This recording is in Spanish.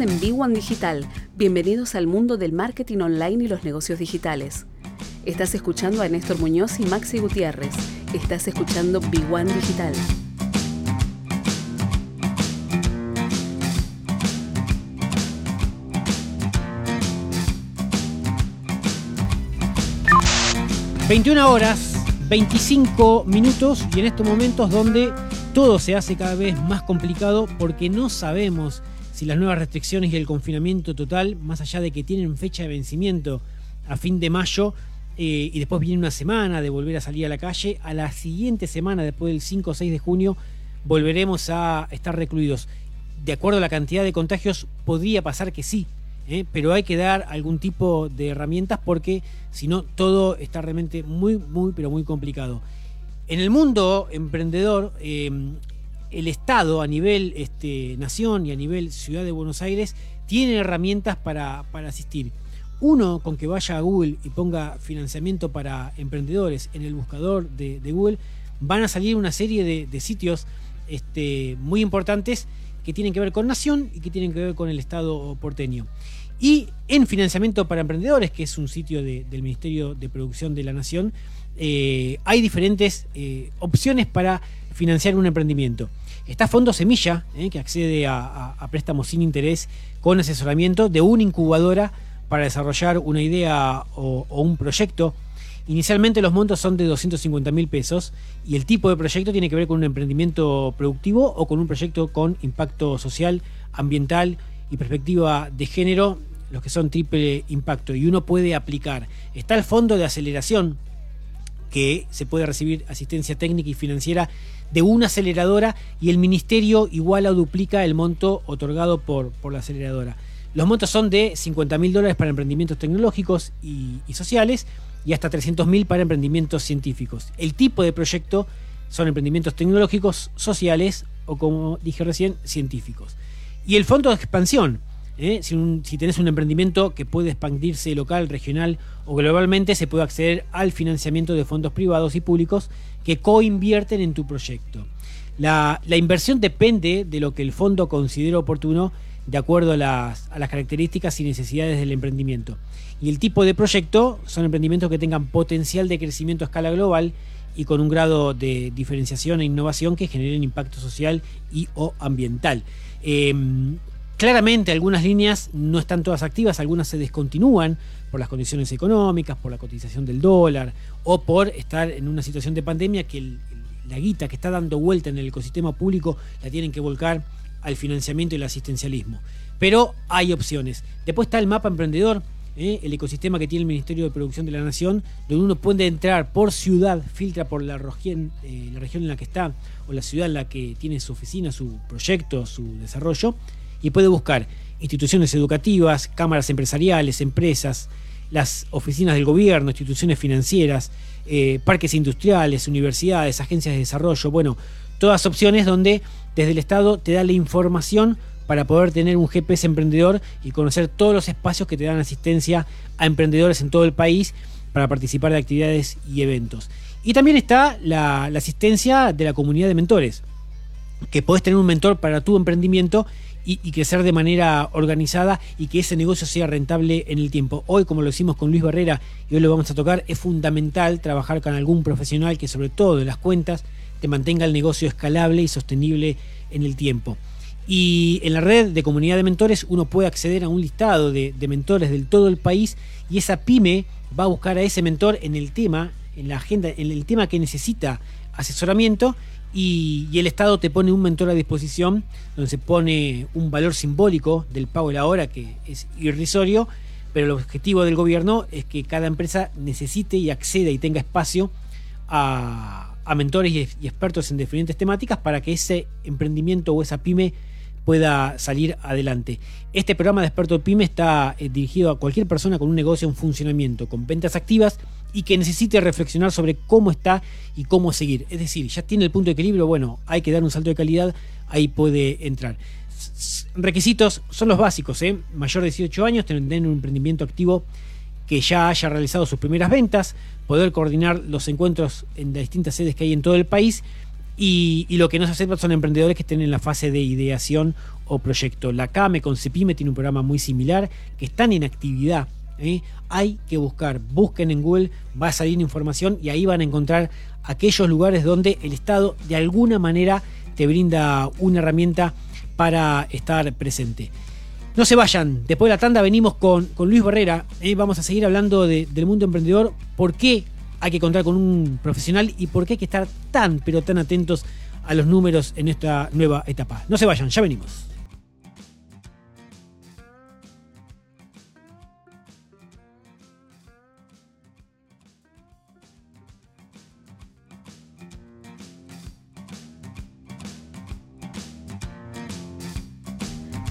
En B1 Digital. Bienvenidos al mundo del marketing online y los negocios digitales. Estás escuchando a Néstor Muñoz y Maxi Gutiérrez. Estás escuchando B1 Digital. ...21 horas, 25 minutos... ...y en estos momentos donde todo se hace cada vez más complicado... ...porque no sabemos si las nuevas restricciones y el confinamiento total, más allá de que tienen fecha de vencimiento a fin de mayo, eh, y después viene una semana de volver a salir a la calle, a la siguiente semana, después del 5 o 6 de junio, volveremos a estar recluidos. De acuerdo a la cantidad de contagios, podría pasar que sí, ¿eh? pero hay que dar algún tipo de herramientas porque si no, todo está realmente muy, muy, pero muy complicado. En el mundo emprendedor, eh, el Estado a nivel este, nación y a nivel ciudad de Buenos Aires tiene herramientas para, asistir. Uno, con que vaya a Google y ponga financiamiento para emprendedores en el buscador de, Google, van a salir una serie de, sitios este, muy importantes que tienen que ver con Nación y que tienen que ver con el Estado porteño. Y en Financiamiento para Emprendedores, que es un sitio del Ministerio de Producción de la Nación, eh, hay diferentes eh, opciones para financiar un emprendimiento. Está Fondo Semilla, eh, que accede a, préstamos sin interés con asesoramiento de una incubadora para desarrollar una idea o, un proyecto. Inicialmente los montos son de 250 mil pesos y el tipo de proyecto tiene que ver con un emprendimiento productivo o con un proyecto con impacto social, ambiental y perspectiva de género, los que son triple impacto. Y uno puede aplicar. Está el fondo de aceleración, que se puede recibir asistencia técnica y financiera de una aceleradora y el ministerio iguala o duplica el monto otorgado por, por la aceleradora. Los montos son de 50 mil dólares para emprendimientos tecnológicos y, sociales y hasta 300 mil para emprendimientos científicos. El tipo de proyecto son emprendimientos tecnológicos, sociales o, como dije recién, científicos. Y el fondo de expansión, ¿eh? si, si tenés un emprendimiento que puede expandirse local, regional o globalmente, se puede acceder al financiamiento de fondos privados y públicos que coinvierten en tu proyecto. La, inversión depende de lo que el fondo considere oportuno de acuerdo a las, características y necesidades del emprendimiento. Y el tipo de proyecto son emprendimientos que tengan potencial de crecimiento a escala global y con un grado de diferenciación e innovación que generen impacto social y o ambiental. Em, claramente algunas líneas no están todas activas, algunas se descontinúan por las condiciones económicas, por la cotización del dólar o por estar en una situación de pandemia que la guita que está dando vuelta en el ecosistema público la tienen que volcar al financiamiento y el asistencialismo. Pero hay opciones. Después está el mapa emprendedor, ¿eh? el ecosistema que tiene el Ministerio de Producción de la Nación, donde uno puede entrar por ciudad, filtra por la eh, la región en la que está o la ciudad en la que tiene su oficina, su proyecto, su desarrollo, y puede buscar instituciones educativas, cámaras empresariales, empresas, las oficinas del gobierno, instituciones financieras, eh, parques industriales, universidades, agencias de desarrollo, bueno, todas opciones donde desde el Estado te da la información para poder tener un GPS emprendedor y conocer todos los espacios que te dan asistencia a emprendedores en todo el país para participar de actividades y eventos. Y también está la, asistencia de la comunidad de mentores, que podés tener un mentor para tu emprendimiento y, crecer de manera organizada y que ese negocio sea rentable en el tiempo. Hoy, como lo hicimos con Luis Barrera y hoy lo vamos a tocar, es fundamental trabajar con algún profesional que sobre todo de las cuentas te mantenga el negocio escalable y sostenible en el tiempo. Y en la red de comunidad de mentores uno puede acceder a un listado de, de mentores del todo el país y esa pyme va a buscar a ese mentor en el tema, en la agenda, en el tema que necesita asesoramiento y, el Estado te pone un mentor a disposición donde se pone un valor simbólico del pago de la hora que es irrisorio, pero el objetivo del gobierno es que cada empresa necesite y acceda y tenga espacio a, mentores y, expertos en diferentes temáticas para que ese emprendimiento o esa pyme pueda salir adelante. Este programa de experto pyme está eh, dirigido a cualquier persona con un negocio en funcionamiento, con ventas activas y que necesite reflexionar sobre cómo está y cómo seguir. Es decir, ya tiene el punto de equilibrio, bueno, hay que dar un salto de calidad, ahí puede entrar. Requisitos son los básicos, ¿eh? mayor de 18 años, tener un emprendimiento activo que ya haya realizado sus primeras ventas, poder coordinar los encuentros en las distintas sedes que hay en todo el país Y, lo que nos acepta son emprendedores que estén en la fase de ideación o proyecto. La CAME con Cepime tiene un programa muy similar, que están en actividad. Hay que buscar, busquen en Google, va a salir información y ahí van a encontrar aquellos lugares donde el Estado de alguna manera te brinda una herramienta para estar presente. No se vayan, después de la tanda venimos con, con Luis Barrera, ¿eh? vamos a seguir hablando del mundo emprendedor, por qué hay que contar con un profesional y por qué hay que estar tan, pero tan atentos a los números en esta nueva etapa. No se vayan, ya venimos.